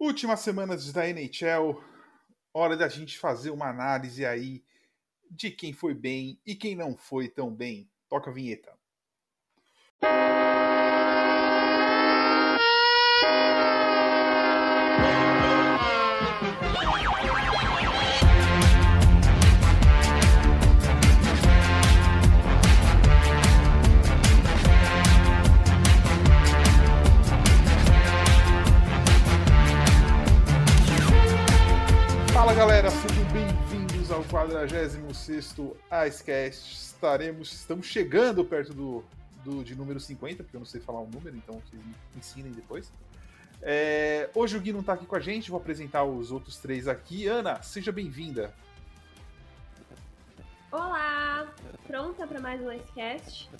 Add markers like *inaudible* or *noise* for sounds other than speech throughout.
Últimas semanas da NHL, hora da gente fazer uma análise aí de quem foi bem e quem não foi tão bem. Toca a vinheta. Fala galera, sejam bem-vindos ao 46º Icecast. Estaremos, estamos chegando perto do, do, de número 50, porque eu não sei falar o número, então vocês me ensinem depois. É, hoje o Gui não está aqui com a gente, vou apresentar os outros três aqui. Ana, seja bem-vinda. Olá! Pronta para mais um Icecast?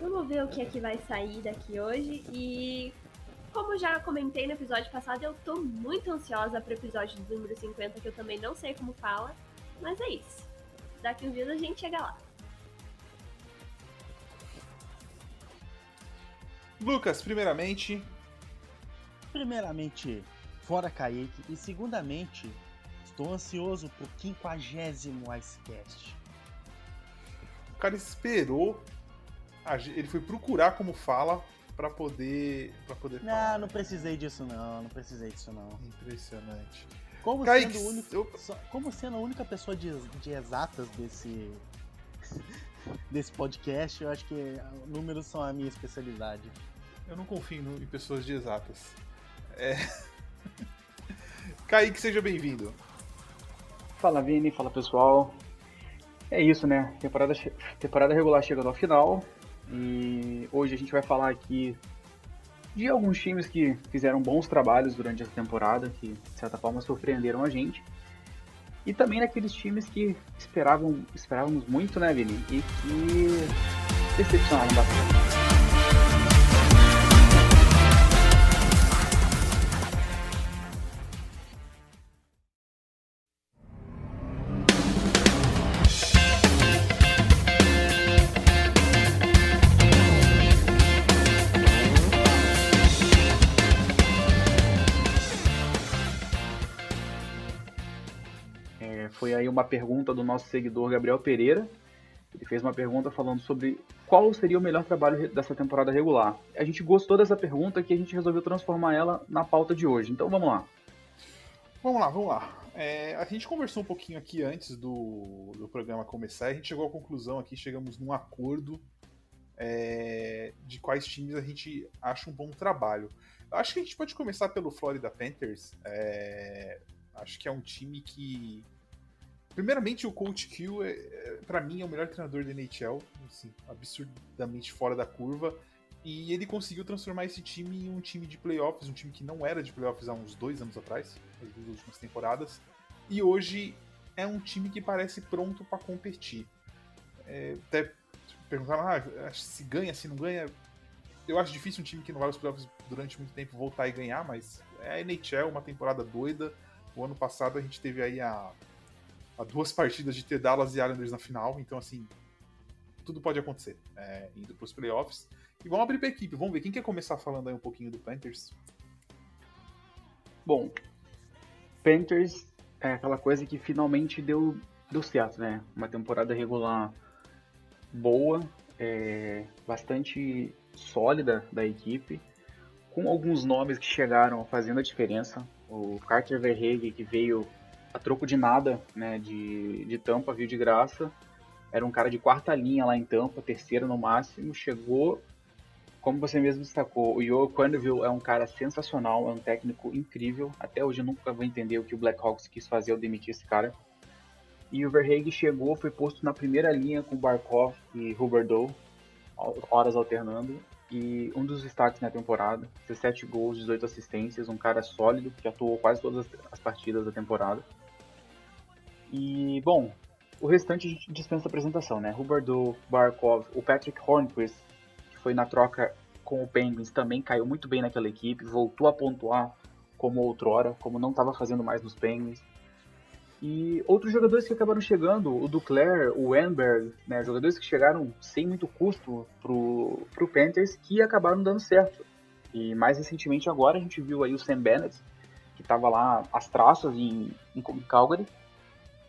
Vamos ver o que é que vai sair daqui hoje e como já comentei no episódio passado, eu tô muito ansiosa pro episódio do número 50, que eu também não sei como fala, mas é isso. Daqui uns dias a gente chega lá. Lucas, primeiramente, Primeiramente, fora Kaique. E segundamente, estou ansioso por 50 Icecast. o cara esperou, ele foi procurar como fala para poder, para poder falar. Não, não precisei disso não, não precisei disso não. Impressionante. Como, Kaique, sendo, o único, eu- como sendo a única pessoa de, de exatas desse, *laughs* desse podcast, eu acho que números são a minha especialidade. Eu não confio no- em pessoas de exatas. É... *laughs* Kaique, seja bem-vindo. Fala Vini, fala pessoal. É isso, né? Temporada, temporada regular chegando ao final e hoje a gente vai falar aqui de alguns times que fizeram bons trabalhos durante essa temporada, que de certa forma surpreenderam a gente. E também daqueles times que esperavam, esperávamos muito, né, Vini? E que decepcionaram bastante. Aí uma pergunta do nosso seguidor Gabriel Pereira. Ele fez uma pergunta falando sobre qual seria o melhor trabalho dessa temporada regular. A gente gostou dessa pergunta que a gente resolveu transformar ela na pauta de hoje. Então vamos lá. Vamos lá, vamos lá. É, a gente conversou um pouquinho aqui antes do, do programa começar e a gente chegou à conclusão aqui, chegamos num acordo é, de quais times a gente acha um bom trabalho. Acho que a gente pode começar pelo Florida Panthers. É, acho que é um time que. Primeiramente, o Coach Q, é, é, para mim, é o melhor treinador da NHL, assim, absurdamente fora da curva. E ele conseguiu transformar esse time em um time de playoffs, um time que não era de playoffs há uns dois anos atrás, as duas últimas temporadas. E hoje é um time que parece pronto para competir. É, até perguntaram ah, se ganha, se não ganha. Eu acho difícil um time que não vai aos playoffs durante muito tempo voltar e ganhar, mas é a NHL, uma temporada doida. O ano passado a gente teve aí a, a duas partidas de ter Dallas e Islanders na final, então assim, tudo pode acontecer é, indo para os playoffs. E vamos abrir para equipe, vamos ver quem quer começar falando aí um pouquinho do Panthers. Bom, Panthers é aquela coisa que finalmente deu, deu certo, né? Uma temporada regular boa, é, bastante sólida da equipe, com alguns nomes que chegaram fazendo a diferença. O Carter Verhage, que veio a troco de nada, né, de, de Tampa, veio de graça. Era um cara de quarta linha lá em Tampa, terceira no máximo, chegou como você mesmo destacou, o Joe Quenneville é um cara sensacional, é um técnico incrível. Até hoje eu nunca vou entender o que o Blackhawks quis fazer ao demitir esse cara. E o Verhaeghe chegou, foi posto na primeira linha com Barkov e Huberdeau, horas alternando. E um dos destaques na temporada, 17 gols, 18 assistências, um cara sólido que atuou quase todas as partidas da temporada. E, bom, o restante a gente dispensa apresentação, né? Huberdeau, Barkov, o Patrick Hornquist, foi na troca com o Penguins, também caiu muito bem naquela equipe, voltou a pontuar como outrora, como não estava fazendo mais nos Penguins. E outros jogadores que acabaram chegando, o Duclair, o Enberg, né, jogadores que chegaram sem muito custo pro, pro Panthers que acabaram dando certo. E mais recentemente agora a gente viu aí o Sam Bennett, que que estava lá as traças em, em Calgary,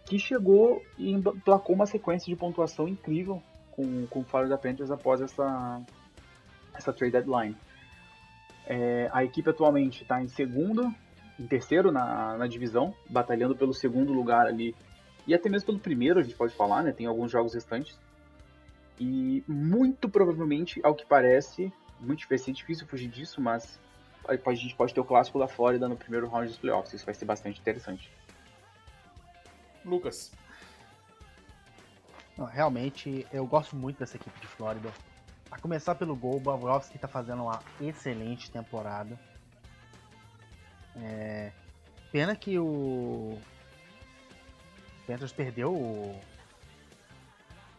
que chegou e emplacou uma sequência de pontuação incrível com, com o Florida Panthers após essa, essa trade deadline. É, a equipe atualmente está em segundo, em terceiro na, na divisão, batalhando pelo segundo lugar ali, e até mesmo pelo primeiro, a gente pode falar, né? Tem alguns jogos restantes. E muito provavelmente, ao que parece, muito ser difícil fugir disso, mas a gente pode ter o clássico da Flórida no primeiro round dos playoffs. Isso vai ser bastante interessante. Lucas. Não, realmente, eu gosto muito dessa equipe de Flórida. A começar pelo gol, o Bobrovski está fazendo uma excelente temporada. É... Pena que o Panthers perdeu o,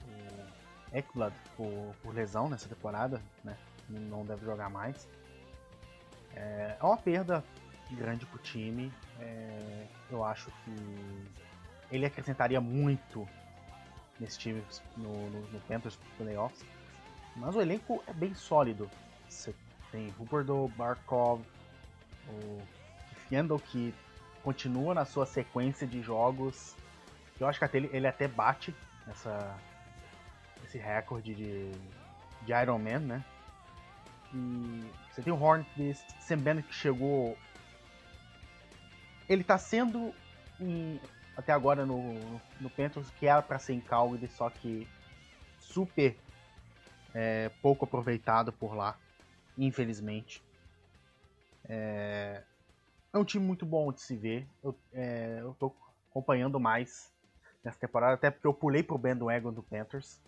o Ekblad por, por, lesão nessa temporada, né? Não deve jogar mais. É, é uma perda grande pro time. É, eu acho que ele acrescentaria muito nesse time no, no, no Panthers Playoffs. Mas o elenco é bem sólido. Você tem Huberdo, Barkov, o Fiendel que continua na sua sequência de jogos. Eu acho que ele, ele até bate essa, esse recorde de, de Iron Man, né? E você tem o Hornquist, Sam Bennett que chegou. Ele tá sendo em, até agora no, no Panthers que era para ser em Calgary, só que super é, pouco aproveitado por lá, infelizmente. É, é, um time muito bom de se ver. Eu, é, eu tô acompanhando mais nessa temporada, até porque eu pulei pro bandwagon do Panthers.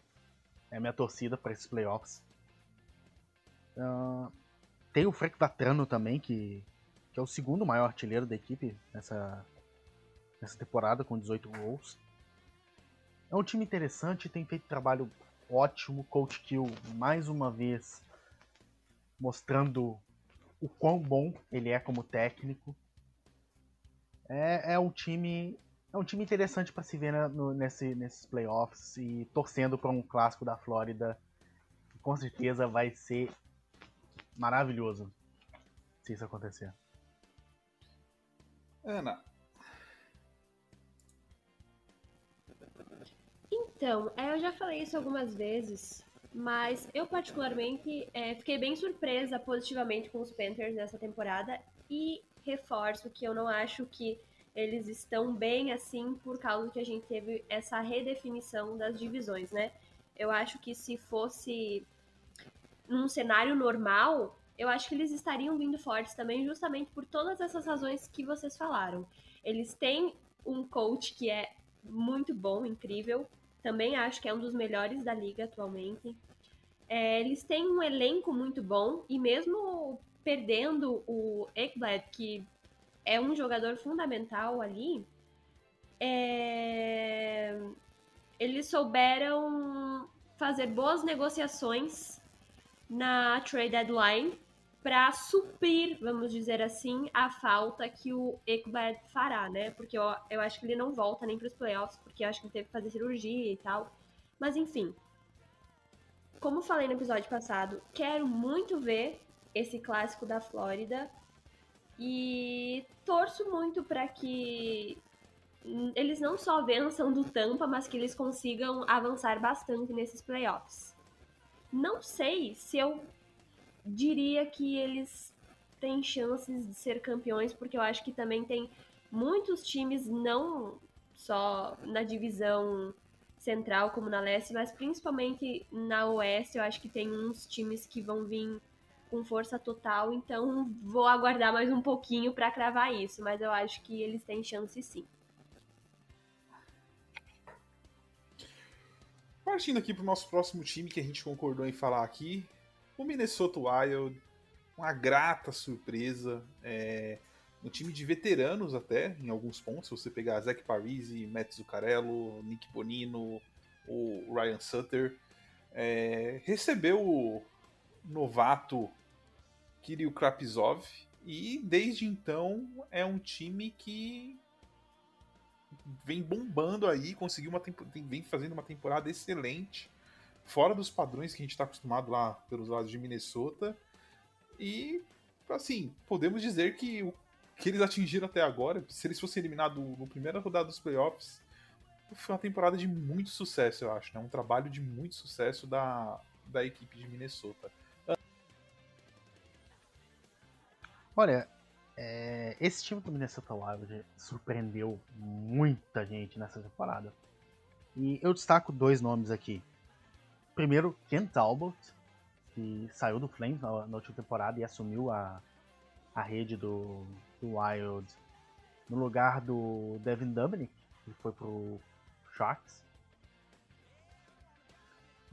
É minha torcida para esses playoffs. Uh, tem o Frank Vatrano também, que, que é o segundo maior artilheiro da equipe nessa, nessa temporada, com 18 gols. É um time interessante, tem feito trabalho ótimo. Coach Kill, mais uma vez, mostrando o quão bom ele é como técnico. É, é um time é um time interessante para se ver no, nesse, nesses playoffs e torcendo para um clássico da Flórida. Que com certeza vai ser maravilhoso se isso acontecer. Ana, Então, é, eu já falei isso algumas vezes, mas eu particularmente é, fiquei bem surpresa positivamente com os Panthers nessa temporada e reforço que eu não acho que eles estão bem assim por causa que a gente teve essa redefinição das divisões, né? Eu acho que se fosse num cenário normal, eu acho que eles estariam vindo fortes também, justamente por todas essas razões que vocês falaram. Eles têm um coach que é muito bom, incrível. Também acho que é um dos melhores da liga atualmente. É, eles têm um elenco muito bom e mesmo perdendo o Ekblad, que é um jogador fundamental ali, é... eles souberam fazer boas negociações na trade deadline para suprir, vamos dizer assim, a falta que o Ekblad fará, né? Porque eu, eu acho que ele não volta nem para os playoffs, porque eu acho que ele teve que fazer cirurgia e tal. Mas enfim, como falei no episódio passado, quero muito ver esse clássico da Flórida e torço muito para que eles não só vençam do Tampa, mas que eles consigam avançar bastante nesses playoffs. Não sei se eu diria que eles têm chances de ser campeões, porque eu acho que também tem muitos times, não só na divisão central como na leste, mas principalmente na oeste, eu acho que tem uns times que vão vir com força total, então vou aguardar mais um pouquinho para cravar isso, mas eu acho que eles têm chance sim. Partindo aqui para o nosso próximo time que a gente concordou em falar aqui, o Minnesota Wild, uma grata surpresa. É, um time de veteranos até, em alguns pontos. Se você pegar Zach Parisi, Matt Zuccarello, Nick Bonino, o Ryan Sutter. É, recebeu o novato Kirill Krapizov e desde então é um time que vem bombando aí, conseguiu uma vem fazendo uma temporada excelente fora dos padrões que a gente está acostumado lá pelos lados de Minnesota. E, assim, podemos dizer que o que eles atingiram até agora, se eles fossem eliminados no primeira rodada dos playoffs, foi uma temporada de muito sucesso, eu acho. Né? Um trabalho de muito sucesso da, da equipe de Minnesota. Olha, é, esse time do Minnesota Wild surpreendeu muita gente nessa temporada. E eu destaco dois nomes aqui. Primeiro, Ken Talbot, que saiu do Flames na, na última temporada e assumiu a, a rede do, do Wild no lugar do Devin Dubnik, que foi pro Sharks.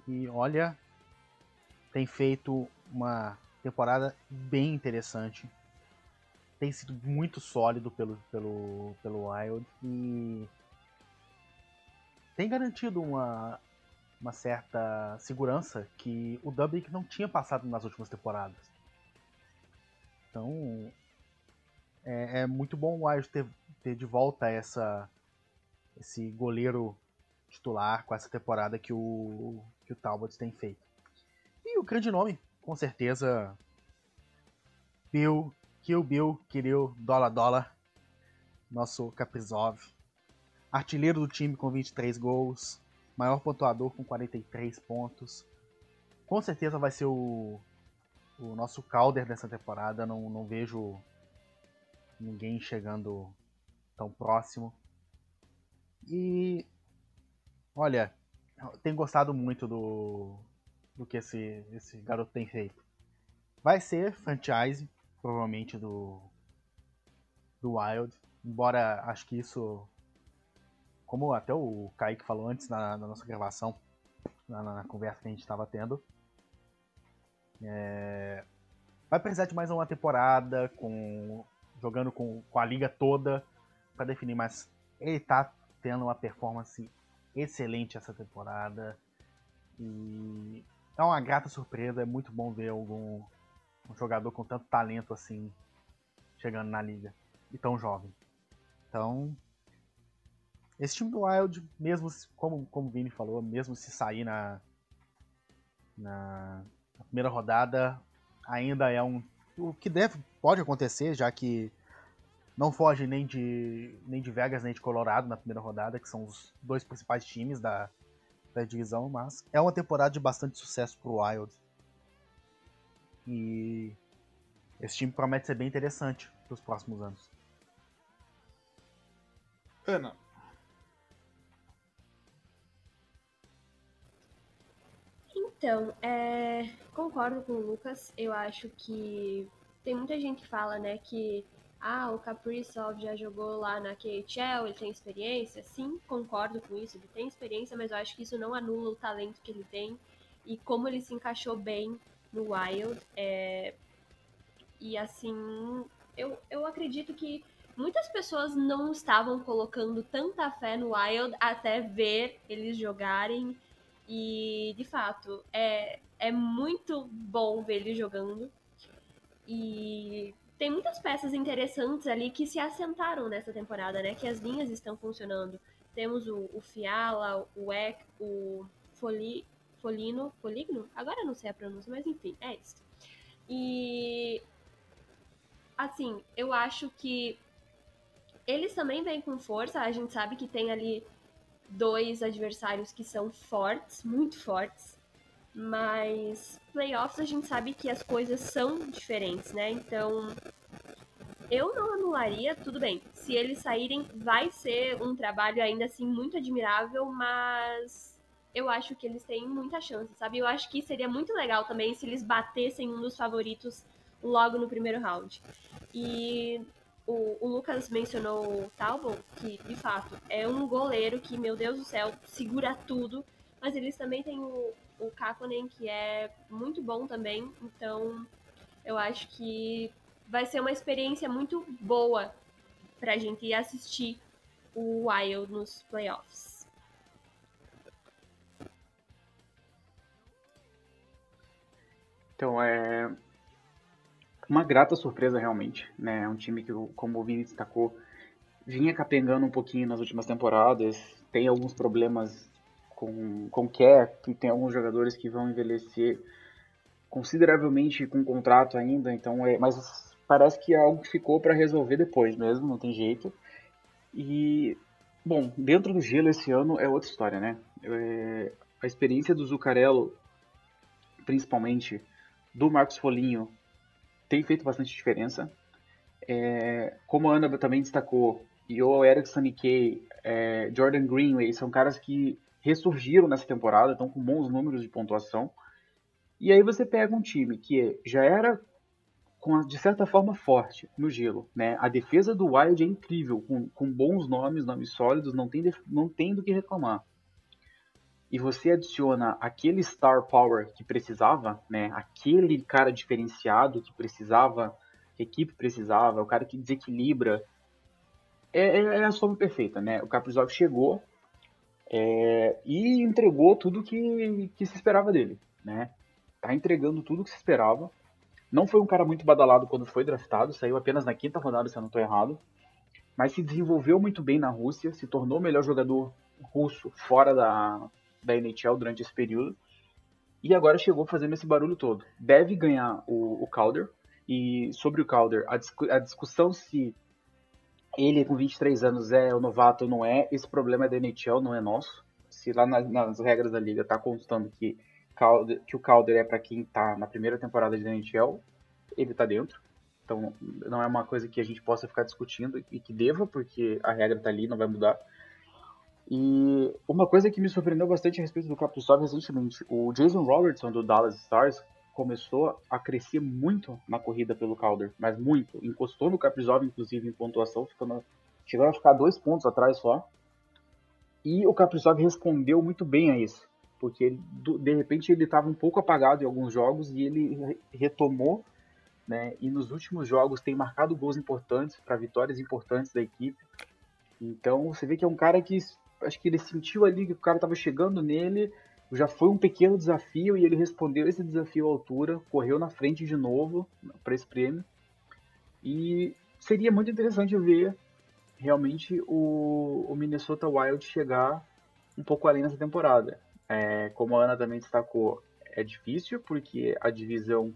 E olha, tem feito uma temporada bem interessante. Tem sido muito sólido pelo, pelo, pelo Wild e tem garantido uma, uma certa segurança que o Dubnik não tinha passado nas últimas temporadas. Então é, é muito bom o Wild ter, ter de volta essa, esse goleiro titular com essa temporada que o, que o Talbot tem feito. E o grande nome, com certeza, Bill, Kill Bill, Kirill, Dola Dola, nosso Kaprizov. Artilheiro do time com 23 gols, maior pontuador com 43 pontos. Com certeza vai ser o, o nosso Calder dessa temporada. Não, não vejo ninguém chegando tão próximo. E olha, tenho gostado muito do, do que esse, esse garoto tem feito. Vai ser franchise, provavelmente, do, do Wild. Embora acho que isso, como até o Kaique falou antes na, na nossa gravação, na, na, conversa que a gente estava tendo, é, vai precisar de mais uma temporada com jogando com, com a liga toda para definir, mas ele tá tendo uma performance excelente essa temporada. E é uma grata surpresa, é muito bom ver algum um jogador com tanto talento assim chegando na liga e tão jovem. Então, esse time do Wild, mesmo como, como o Vini falou, mesmo se sair na, na, na primeira rodada, ainda é um. O que deve, pode acontecer, já que não foge nem de, nem de Vegas nem de Colorado na primeira rodada, que são os dois principais times da, da divisão, mas é uma temporada de bastante sucesso pro Wild. E esse time promete ser bem interessante para os próximos anos. Ana. Então, é, concordo com o Lucas. Eu acho que tem muita gente que fala, né, que ah, o Kaprizov já jogou lá na KHL, ele tem experiência. Sim, concordo com isso, ele tem experiência, mas eu acho que isso não anula o talento que ele tem e como ele se encaixou bem no Wild. É... E assim, eu, eu acredito que muitas pessoas não estavam colocando tanta fé no Wild até ver eles jogarem. E de fato, é, é muito bom ver ele jogando. E tem muitas peças interessantes ali que se assentaram nessa temporada, né? Que as linhas estão funcionando. Temos o, o Fiala, o Ek, o Foli, Folino, Foligno? Agora não sei a pronúncia, mas enfim, é isso. E assim, eu acho que eles também vêm com força. A gente sabe que tem ali dois adversários que são fortes, muito fortes. Mas playoffs a gente sabe que as coisas são diferentes, né? Então, eu não anularia, tudo bem. Se eles saírem, vai ser um trabalho ainda assim muito admirável, mas eu acho que eles têm muita chance, sabe? Eu acho que seria muito legal também se eles batessem um dos favoritos logo no primeiro round. E o, o, Lucas mencionou o Talbot, que de fato é um goleiro que, meu Deus do céu, segura tudo, mas eles também têm o, o Kakonen, que é muito bom também. Então, eu acho que vai ser uma experiência muito boa pra gente ir assistir o Wild nos playoffs. Então, é uma grata surpresa realmente, né? É um time que, como o Vini destacou, vinha capengando um pouquinho nas últimas temporadas, tem alguns problemas com, com cap, tem alguns jogadores que vão envelhecer consideravelmente com contrato ainda, então é, mas parece que é algo que ficou para resolver depois mesmo, não tem jeito. E, bom, dentro do gelo esse ano é outra história, né? É, a experiência do Zuccarello, principalmente do Marcos Folinho, tem feito bastante diferença. É, como a Ana também destacou, e o Erickson Nikkei, é, Jordan Greenway, são caras que ressurgiram nessa temporada, estão com bons números de pontuação. E aí você pega um time que já era com, de certa forma forte no gelo, né? A defesa do Wild é incrível, com, com bons nomes, nomes sólidos, não tem, não tem do que reclamar. E você adiciona aquele star power que precisava, né? Aquele cara diferenciado que precisava, que a equipe precisava, o cara que desequilibra. É, é, é a soma perfeita, né? O Kaprizov chegou é, e entregou tudo que, que se esperava dele, né? Tá entregando tudo que se esperava não foi um cara muito badalado quando foi draftado, saiu apenas na quinta rodada, se eu não estou errado. Mas se desenvolveu muito bem na Rússia, se tornou o melhor jogador russo fora da, da NHL durante esse período. E agora chegou fazendo esse barulho todo. Deve ganhar o, o Calder. E sobre o Calder, a, discu a discussão se ele com 23 anos é o novato ou não é, esse problema é da NHL, não é nosso. Se lá nas, nas regras da liga está constando que Calder, que o Calder é para quem está na primeira temporada de NHL, ele está dentro. Então não é uma coisa que a gente possa ficar discutindo e que deva, porque a regra está ali, não vai mudar. E uma coisa que me surpreendeu bastante a respeito do Kaprizov recentemente, o Jason Robertson do Dallas Stars começou a crescer muito na corrida pelo Calder, mas muito. Encostou no Kaprizov, inclusive, em pontuação, ficando, chegou a ficar dois pontos atrás só. E o Kaprizov respondeu muito bem a isso porque de repente ele estava um pouco apagado em alguns jogos e ele retomou, né? E nos últimos jogos tem marcado gols importantes para vitórias importantes da equipe. Então você vê que é um cara que acho que ele sentiu ali que o cara estava chegando nele, já foi um pequeno desafio e ele respondeu esse desafio à altura, correu na frente de novo para esse prêmio. E seria muito interessante ver realmente o, o Minnesota Wild chegar um pouco além nessa temporada. É, como a Ana também destacou, é difícil porque a divisão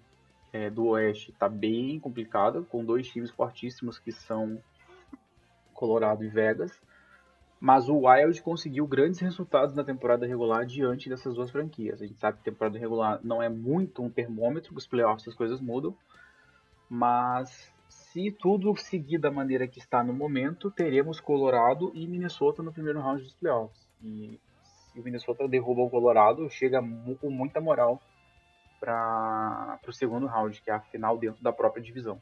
é, do Oeste está bem complicada, com dois times fortíssimos que são Colorado e Vegas. Mas o Wild conseguiu grandes resultados na temporada regular diante dessas duas franquias. A gente sabe que temporada regular não é muito um termômetro, os playoffs as coisas mudam. Mas se tudo seguir da maneira que está no momento, teremos Colorado e Minnesota no primeiro round dos playoffs. E o Minnesota derruba o Colorado, chega com muita moral para o segundo round, que é a final dentro da própria divisão.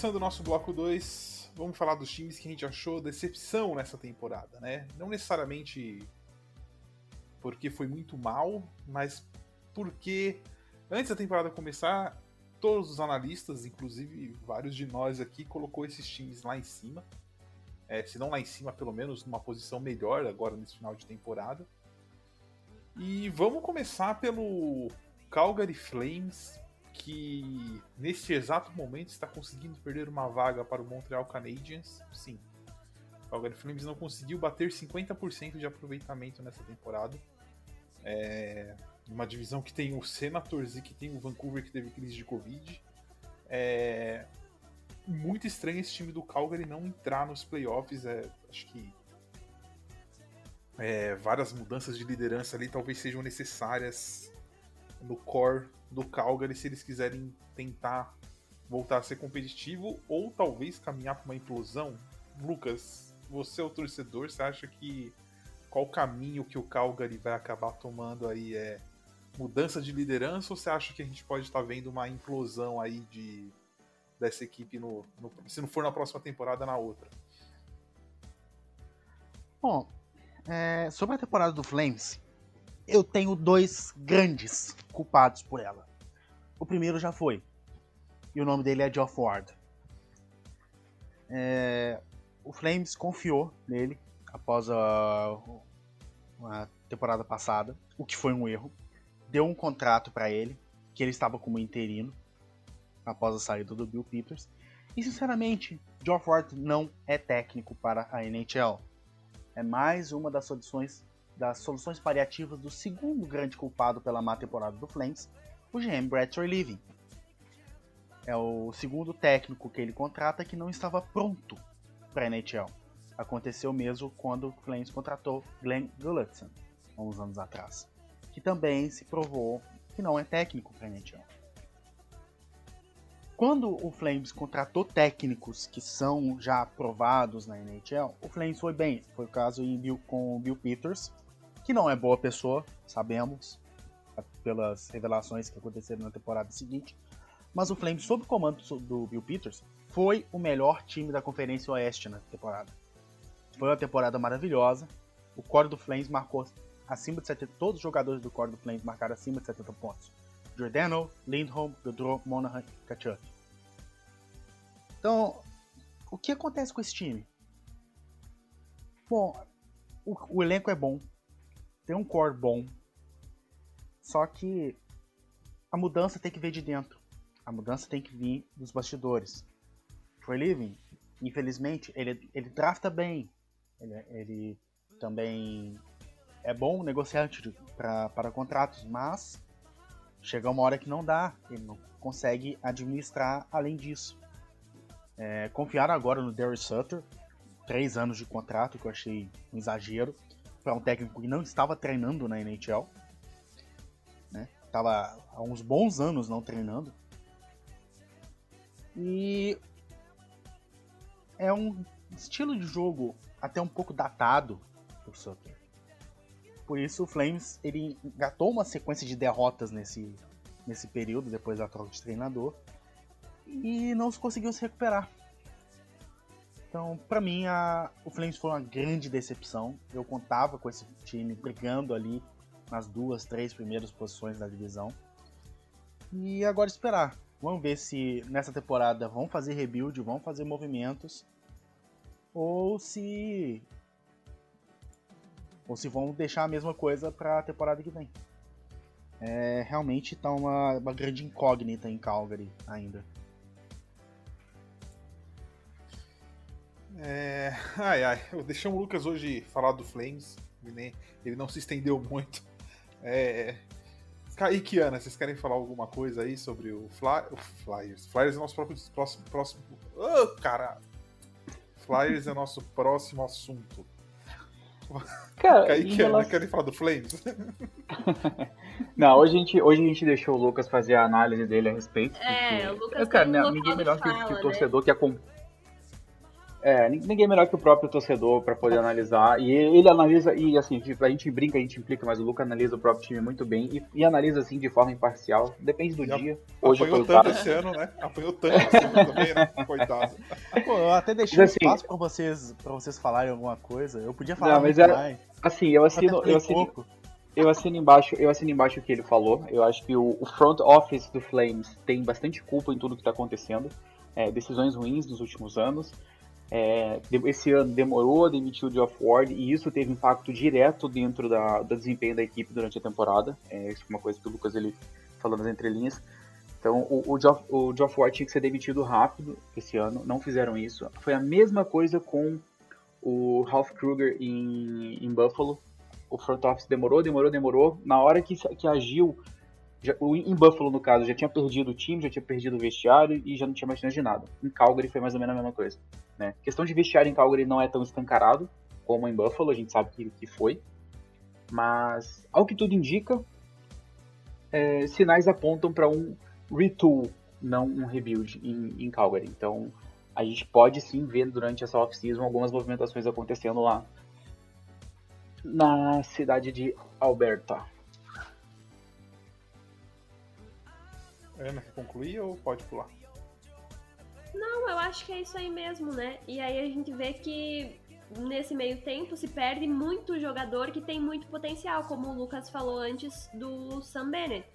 começando o nosso bloco 2, vamos falar dos times que a gente achou decepção nessa temporada, né? Não necessariamente porque foi muito mal, mas porque antes da temporada começar, todos os analistas, inclusive vários de nós aqui, colocou esses times lá em cima. É, se não lá em cima, pelo menos numa posição melhor agora nesse final de temporada. E vamos começar pelo Calgary Flames, que neste exato momento está conseguindo perder uma vaga para o Montreal Canadiens. Sim. O Calgary Flames não conseguiu bater 50% de aproveitamento nessa temporada. É uma divisão que tem o Senators e que tem o Vancouver que teve crise de Covid. É muito estranho esse time do Calgary não entrar nos playoffs. É, acho que é, várias mudanças de liderança ali talvez sejam necessárias no core do Calgary se eles quiserem tentar voltar a ser competitivo ou talvez caminhar para uma implosão. Lucas, você é o torcedor, você acha que qual caminho que o Calgary vai acabar tomando aí é mudança de liderança ou você acha que a gente pode estar vendo uma implosão aí de dessa equipe no, no se não for na próxima temporada na outra? Bom, é, sobre a temporada do Flames, eu tenho dois grandes culpados por ela. O primeiro já foi, e o nome dele é Geoff Ward. É, o Flames confiou nele após a, a temporada passada, o que foi um erro. Deu um contrato para ele, que ele estava como interino após a saída do Bill Peters. E sinceramente, Geoff Ward não é técnico para a NHL. É mais uma das soluções das soluções paliativas do segundo grande culpado pela má temporada do Flames, o GM Brett Living. É o segundo técnico que ele contrata que não estava pronto para a NHL. Aconteceu mesmo quando o Flames contratou Glenn Gulletson, há uns anos atrás, que também se provou que não é técnico para a NHL. Quando o Flames contratou técnicos que são já aprovados na NHL, o Flames foi bem. Foi o caso Bill, com o Bill Peters, que não é boa pessoa, sabemos, pelas revelações que aconteceram na temporada seguinte. Mas o Flames, sob o comando do Bill Peters, foi o melhor time da Conferência Oeste na temporada. Foi uma temporada maravilhosa. O core do Flames marcou acima de 70. Todos os jogadores do core do Flames marcaram acima de 70 pontos. Giordano, Lindholm, Gaudreau, Monahan e Kachuk. Então, o que acontece com esse time? Bom, o, o, elenco é bom, tem um core bom, só que a mudança tem que vir de dentro. A mudança tem que vir dos bastidores. Troy Living, infelizmente, ele, ele drafta bem. Ele, ele também é bom negociante para contratos, mas chega uma hora que não dá, ele não consegue administrar além disso. É, confiaram agora no Derry Sutter, três anos de contrato, que eu achei um exagero, para um técnico que não estava treinando na NHL. Né? Estava há uns bons anos não treinando. E é um estilo de jogo até um pouco datado do Sutter. Por isso o Flames ele engatou uma sequência de derrotas nesse, nesse período, depois da troca de treinador, e não conseguiu se recuperar. Então, para mim, a, o Flames foi uma grande decepção. Eu contava com esse time brigando ali nas duas, três primeiras posições da divisão. E agora esperar. Vamos ver se nessa temporada vão fazer rebuild, vão fazer movimentos, ou se ou se vão deixar a mesma coisa para a temporada que vem. É, realmente está uma, uma grande incógnita em Calgary ainda. É... Ai, ai. Eu deixei o Lucas hoje falar do Flames. Ele, ele não se estendeu muito. É... Kaique Ana, vocês querem falar alguma coisa aí sobre o, Fly... o Flyers? Flyers é nosso próprio, próximo. próximo... Oh, cara! Flyers é nosso próximo assunto. Cara, Kaique relação... querem falar do Flames? *laughs* não, hoje a, gente, hoje a gente deixou o Lucas fazer a análise dele a respeito. É, porque... o Lucas cara, né, ninguém melhor fala, que, que o né? torcedor que acompanha. É, ninguém melhor que o próprio torcedor para poder analisar. E ele analisa, e assim, a gente brinca, a gente implica, mas o Lucas analisa o próprio time muito bem e, e analisa assim de forma imparcial. Depende do dia. Hoje apanhou tanto esse ano, né? Apanhou tanto esse ano também, né? *laughs* Coitado. Pô, eu até deixei assim, espaço pra vocês, pra vocês falarem alguma coisa. Eu podia falar não, mas era, mais. Assim, eu assino. Eu assino, pouco. eu assino embaixo, eu assino embaixo o que ele falou. Eu acho que o, o front office do Flames tem bastante culpa em tudo que está acontecendo. É, decisões ruins nos últimos anos. É, esse ano demorou a demitir o Geoff Ward e isso teve impacto direto dentro da, do desempenho da equipe durante a temporada. É, isso foi uma coisa que o Lucas ele falou nas entrelinhas. Então o, o, Geoff, o Geoff Ward tinha que ser demitido rápido esse ano, não fizeram isso. Foi a mesma coisa com o Ralph Kruger em, em Buffalo. O front office demorou, demorou, demorou. Na hora que, que agiu, já, em Buffalo, no caso, já tinha perdido o time, já tinha perdido o vestiário e já não tinha mais chance de nada. Em Calgary foi mais ou menos a mesma coisa. Né? A questão de vestiário em Calgary não é tão escancarado como em Buffalo, a gente sabe que, que foi. Mas, ao que tudo indica, é, sinais apontam para um retool, não um rebuild em, em, Calgary. Então, a gente pode sim ver durante essa off-season algumas movimentações acontecendo lá na cidade de Alberta. Ana, quer concluir ou pode pular? Não, eu acho que é isso aí mesmo, né? E aí a gente vê que nesse meio tempo se perde muito jogador que tem muito potencial, como o Lucas falou antes do Sam Bennett,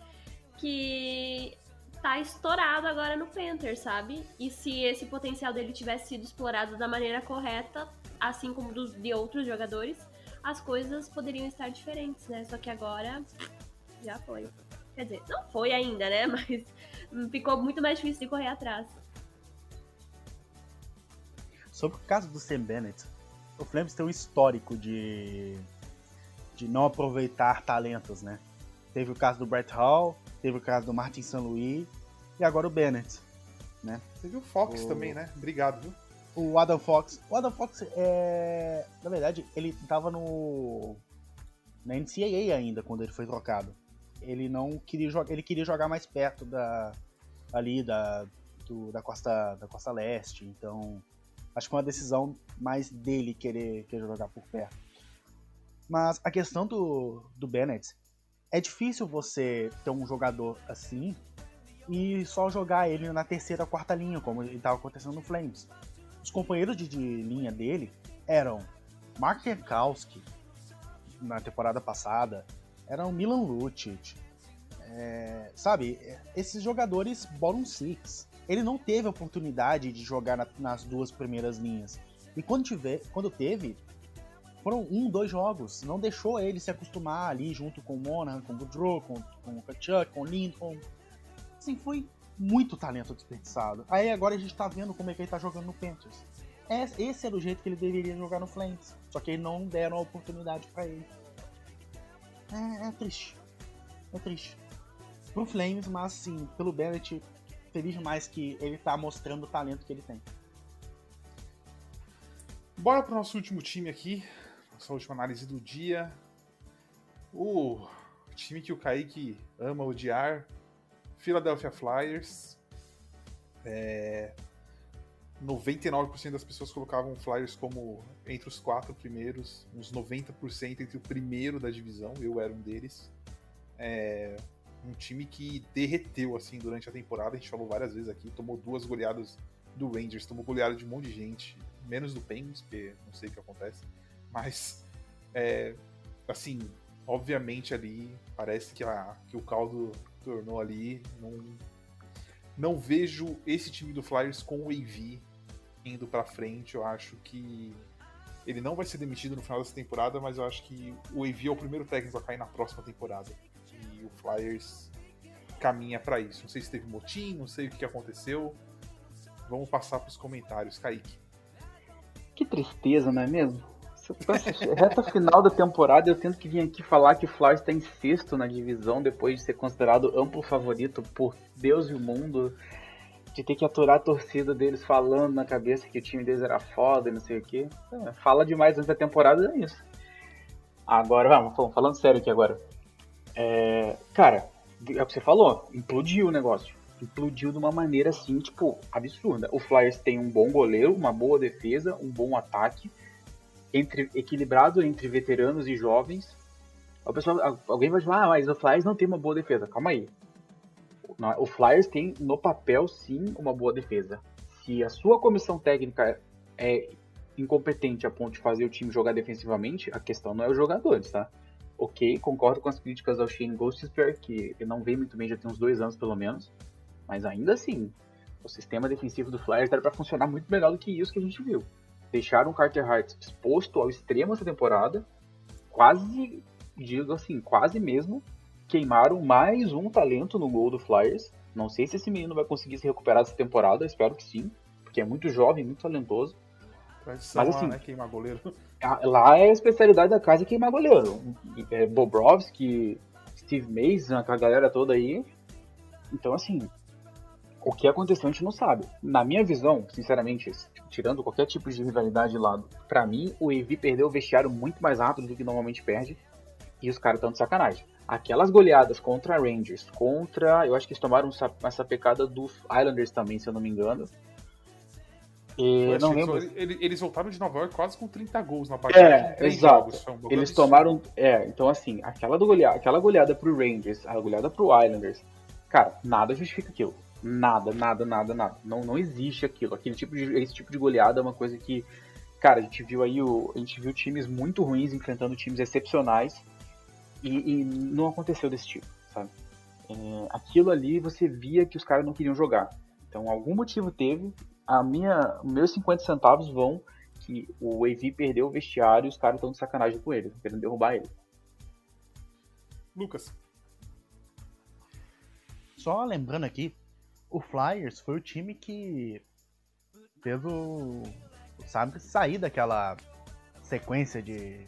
que tá estourado agora no Panthers, sabe? E se esse potencial dele tivesse sido explorado da maneira correta, assim como dos de outros jogadores, as coisas poderiam estar diferentes, né? Só que agora já foi. Quer dizer, não foi ainda, né? *laughs* Mas ficou muito mais difícil de correr atrás. Sobre o caso do Sam Bennett, o Flames tem um histórico de, de não aproveitar talentos, né? Teve o caso do Brett Hall, teve o caso do Martin St. Louis e agora o Bennett, né? Teve o Fox o... também, né? Obrigado, viu? O Adam Fox. O Adam Fox, é... na verdade, ele tava no na NCAA ainda quando ele foi trocado. Ele não queria jogar, ele queria jogar mais perto da ali da do, da costa da costa leste, então Acho que é uma decisão mais dele querer, querer jogar por perto. Mas a questão do, do Bennett é difícil você ter um jogador assim e só jogar ele na terceira, quarta linha, como estava acontecendo no Flames. Os companheiros de, de linha dele eram Mark Jankowski na temporada passada, eram Milan Lucic, é, sabe? Esses jogadores bottom six ele não teve a oportunidade de jogar na, nas duas primeiras linhas. E quando, tiver, quando teve, foram um, dois jogos. Não deixou ele se acostumar ali junto com o Monahan, com o Goodrow, com, com o Kachuk, com o Lincoln. Assim, foi muito talento desperdiçado. Aí agora a gente tá vendo como é que ele tá jogando no Panthers. Esse era o jeito que ele deveria jogar no Flames. Só que não deram a oportunidade para ele. É, é, triste. É triste. Pro Flames, mas assim, pelo Bennett, feliz mais que ele tá mostrando o talento que ele tem. Bora pro nosso último time aqui. Nossa última análise do dia. O time que o Kaique ama odiar. Philadelphia Flyers. É... 99% das pessoas colocavam o Flyers como entre os quatro primeiros, uns 90% entre o primeiro da divisão, eu era um deles. É um time que derreteu assim durante a temporada. A gente falou várias vezes aqui, tomou duas goleadas do Rangers, tomou goleada de um monte de gente, menos do Penguins, porque não sei o que acontece. Mas, é, assim, obviamente ali parece que, a, que o caldo tornou ali. Não, não vejo esse time do Flyers com o AV indo para frente. Eu acho que ele não vai ser demitido no final dessa temporada, mas eu acho que o AV é o primeiro técnico a cair na próxima temporada o Flyers caminha para isso. Não sei se teve motim, não sei o que aconteceu. Vamos passar para os comentários, Kaique. Que tristeza, não é mesmo? *laughs* Reta final da temporada, eu tento que vir aqui falar que o Flyers está em sexto na divisão depois de ser considerado amplo favorito por Deus e o mundo. De ter que aturar a torcida deles falando na cabeça que o time deles era foda e não sei o que. É, fala demais antes da temporada, é isso. Agora, vamos, falando sério aqui agora. É, cara, é o que você falou, implodiu o negócio. Implodiu de uma maneira assim, tipo, absurda. O Flyers tem um bom goleiro, uma boa defesa, um bom ataque, entre, equilibrado entre veteranos e jovens. O pessoal, alguém vai falar, ah, mas o Flyers não tem uma boa defesa. Calma aí. O Flyers tem no papel sim uma boa defesa. Se a sua comissão técnica é incompetente a ponto de fazer o time jogar defensivamente, a questão não é os jogadores, tá? Ok, concordo com as críticas ao Shane Gostisbehere, que ele não vem muito bem, já tem uns dois anos pelo menos, mas ainda assim, o sistema defensivo do Flyers era para funcionar muito melhor do que isso que a gente viu. Deixaram o Carter Hart exposto ao extremo essa temporada, quase, digo assim, quase mesmo, queimaram mais um talento no gol do Flyers. Não sei se esse menino vai conseguir se recuperar essa temporada, espero que sim, porque é muito jovem, muito talentoso. Tradição Mas, assim, lá, né? Queimar goleiro. Lá é a especialidade da casa queimar goleiro. É Bobrovski, Steve Mason, a galera toda aí. Então, assim, o que aconteceu a gente não sabe. Na minha visão, sinceramente, tirando qualquer tipo de rivalidade de lado, para mim o Evi perdeu o vestiário muito mais rápido do que normalmente perde. E os caras estão de sacanagem. Aquelas goleadas contra Rangers, contra. Eu acho que eles tomaram essa pecada dos Islanders também, se eu não me engano. E não lembro. Eles voltaram de Nova York quase com 30 gols na partida. É, exato. Jogos, um eles tomaram. É, então assim, aquela, do goleada, aquela goleada pro Rangers, a goleada pro Islanders. Cara, nada justifica aquilo. Nada, nada, nada, nada. Não, não existe aquilo. Aquele tipo de, esse tipo de goleada é uma coisa que, cara, a gente viu aí o, a gente viu times muito ruins enfrentando times excepcionais e, e não aconteceu desse tipo, sabe? É, aquilo ali você via que os caras não queriam jogar. Então, algum motivo teve. A minha, meus 50 centavos vão que o AV perdeu o vestiário e os caras estão de sacanagem com ele, querendo derrubar ele. Lucas. Só lembrando aqui, o Flyers foi o time que fez o, sabe, sair daquela sequência de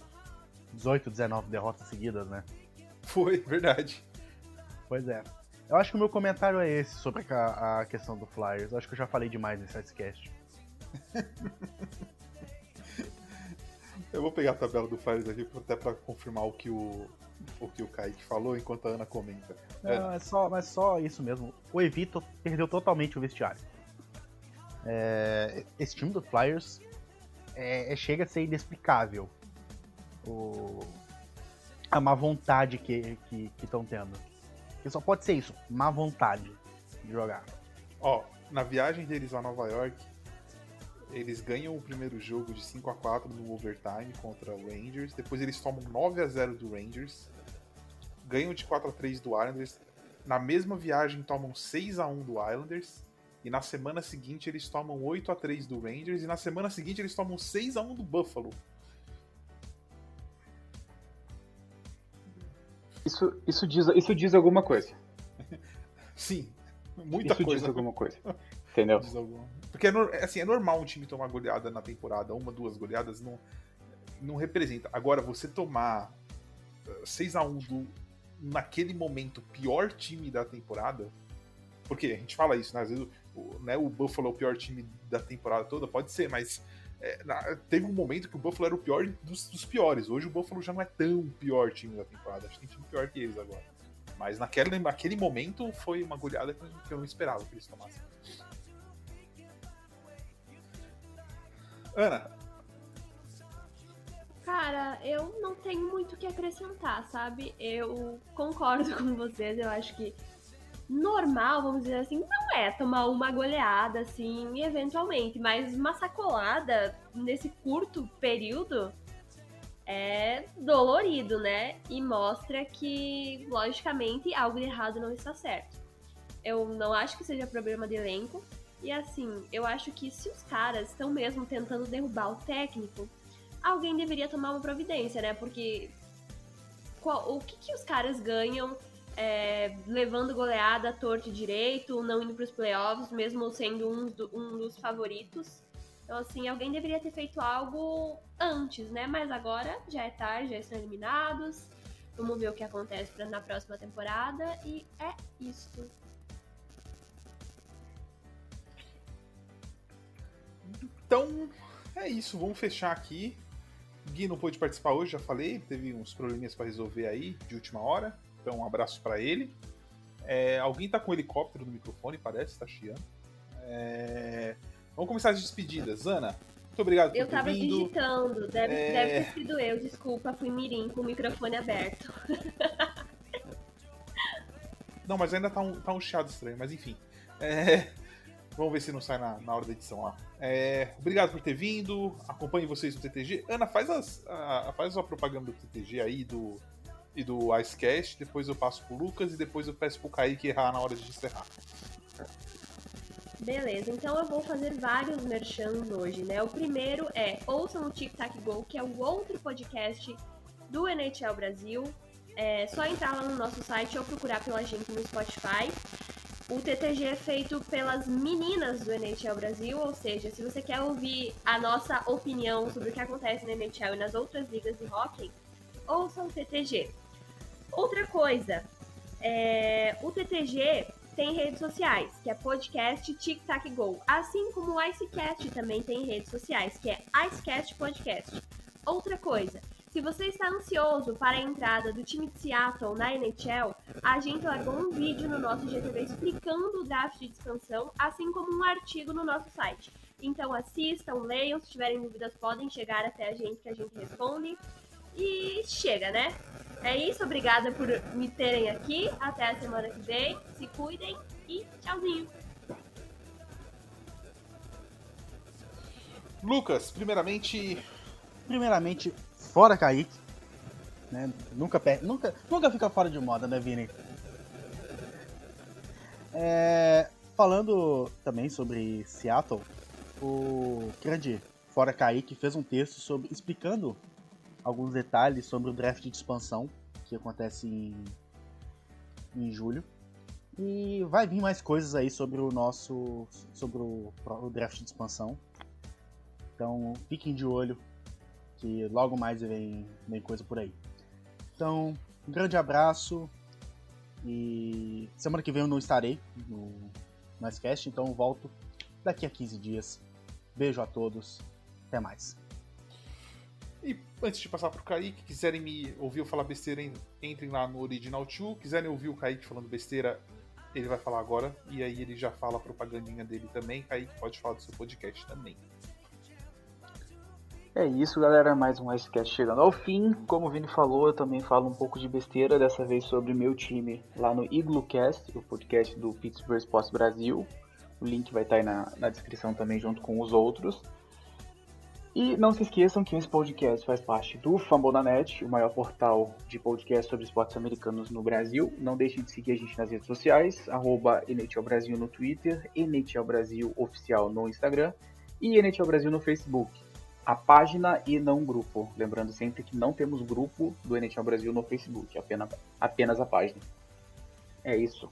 18, 19 derrotas seguidas, né? Foi, verdade. Pois é. Eu acho que o meu comentário é esse sobre a, a questão do Flyers. Eu acho que eu já falei demais nesse Sidecast. *laughs* eu vou pegar a tabela do Flyers aqui até para confirmar o que o, o que o Kaique falou enquanto a Ana comenta. Não, é, é só, mas só isso mesmo. O Evito perdeu totalmente o vestiário. É, esse time do Flyers é, é chega a ser inexplicável. O, a má vontade que estão que, que tendo. Que só pode ser isso, má vontade de jogar. Ó, na viagem deles a Nova York, eles ganham o primeiro jogo de 5 a 4 no overtime contra o Rangers. Depois eles tomam 9 a 0 do Rangers. Ganham de 4 a 3 do Islanders. Na mesma viagem tomam 6 a 1 do Islanders. E na semana seguinte eles tomam 8 a 3 do Rangers. E na semana seguinte eles tomam 6 a 1 do Buffalo. Isso, isso, diz, isso diz alguma coisa. Sim, muita isso coisa. Isso diz alguma coisa. Entendeu? Porque é, assim, é normal um time tomar goleada na temporada, uma, duas goleadas, não, não representa. Agora, você tomar 6 eh, a 1 do, naquele momento, pior time da temporada. Porque a gente fala isso, né? Às vezes o, né, o Buffalo é o pior time da temporada toda, pode ser, mas é, na, teve um momento que o Buffalo era o pior dos, dos, piores. Hoje o Buffalo já não é tão pior time da temporada. Acho que tem time pior que eles agora. Mas naquele, naquele momento foi uma goleada que eu não esperava que eles tomassem. Ana. Cara, eu não tenho muito o que acrescentar, sabe? Eu concordo *laughs* com vocês, eu acho que normal, vamos dizer assim, não é tomar uma goleada, assim, eventualmente, mas uma sacolada nesse curto período é dolorido, né? E mostra que, logicamente, algo de errado não está certo. Eu não acho que seja problema de elenco, e assim, eu acho que se os caras estão mesmo tentando derrubar o técnico, alguém deveria tomar uma providência, né? Porque qual, o que, que os caras ganham é, levando goleada torto e direito, não indo para os playoffs, mesmo sendo um, do, um dos favoritos? Então, assim, alguém deveria ter feito algo antes, né? Mas agora já é tarde, já estão eliminados. Vamos ver o que acontece pra, na próxima temporada. E é isso. Então, é isso. Vamos fechar aqui. Gui não pôde participar hoje, já falei. Teve uns probleminhas para resolver aí de última hora. Então, um abraço para ele. É, alguém tá com um helicóptero no microfone, parece, tá chiando. É, vamos começar as despedidas. Ana, muito obrigado por Eu tava vindo. digitando, deve, é... deve ter sido eu, desculpa, fui mirim com o microfone aberto. *laughs* Não, mas ainda tá um, tá um chiado estranho, mas enfim. É... Vamos ver se não sai na, na hora da edição lá. É, obrigado por ter vindo. Acompanhe vocês no TTG. Ana, faz, as, a, faz a propaganda do TTG aí do, e do Icecast. Depois eu passo pro Lucas e depois eu peço pro Kaique errar na hora de encerrar. Beleza, então eu vou fazer vários merchans hoje, né? O primeiro é Ouçam o Tic Tac Go, que é o outro podcast do NHL Brasil. É só entrar lá no nosso site ou procurar pela gente no Spotify. O TTG é feito pelas meninas do NHL Brasil, ou seja, se você quer ouvir a nossa opinião sobre o que acontece na NHL e nas outras ligas de hockey, ouça o TTG. Outra coisa, é, o TTG tem redes sociais, que é podcast Tic Tac Go, assim como o Icecast também tem redes sociais, que é Icecast Podcast. Outra coisa, se você está ansioso para a entrada do time de Seattle na NHL, a gente largou um vídeo no nosso GTV explicando o draft de expansão, assim como um artigo no nosso site. Então assistam, leiam, se tiverem dúvidas podem chegar até a gente que a gente responde. E chega, né? É isso, obrigada por me terem aqui. Até a semana que vem. Se cuidem e tchauzinho. Lucas, primeiramente. Primeiramente, fora Kaique. Né? Nunca, nunca, nunca fica fora de moda, né, Vini? É, falando também sobre Seattle, o grande Fora Kaique fez um texto sobre explicando alguns detalhes sobre o draft de expansão que acontece em, em julho. E vai vir mais coisas aí sobre o nosso. sobre o, o draft de expansão. Então fiquem de olho que logo mais vem, vem coisa por aí. Então, um grande abraço. E semana que vem eu não estarei no, no então eu volto daqui a 15 dias. Beijo a todos. Até mais. E antes de passar pro Kaique, quiserem me ouvir eu falar besteira, entrem lá no Original 2. Quiserem ouvir o Kaique falando besteira, ele vai falar agora. E aí ele já fala a propagandinha dele também. Kaique pode falar do seu podcast também. É isso, galera. Mais um Icecast chegando ao fim. Como o Vini falou, eu também falo um pouco de besteira, dessa vez sobre meu time lá no IgluCast, o podcast do Pittsburgh Sports Brasil. O link vai estar aí na, na descrição também, junto com os outros. E não se esqueçam que esse podcast faz parte do Fambonanet, o maior portal de podcast sobre esportes americanos no Brasil. Não deixem de seguir a gente nas redes sociais, arroba NHL Brasil no Twitter, NHL Brasil Oficial no Instagram e NHL Brasil no Facebook. A página e não grupo. Lembrando sempre que não temos grupo do NHL Brasil no Facebook, apenas, apenas a página. É isso.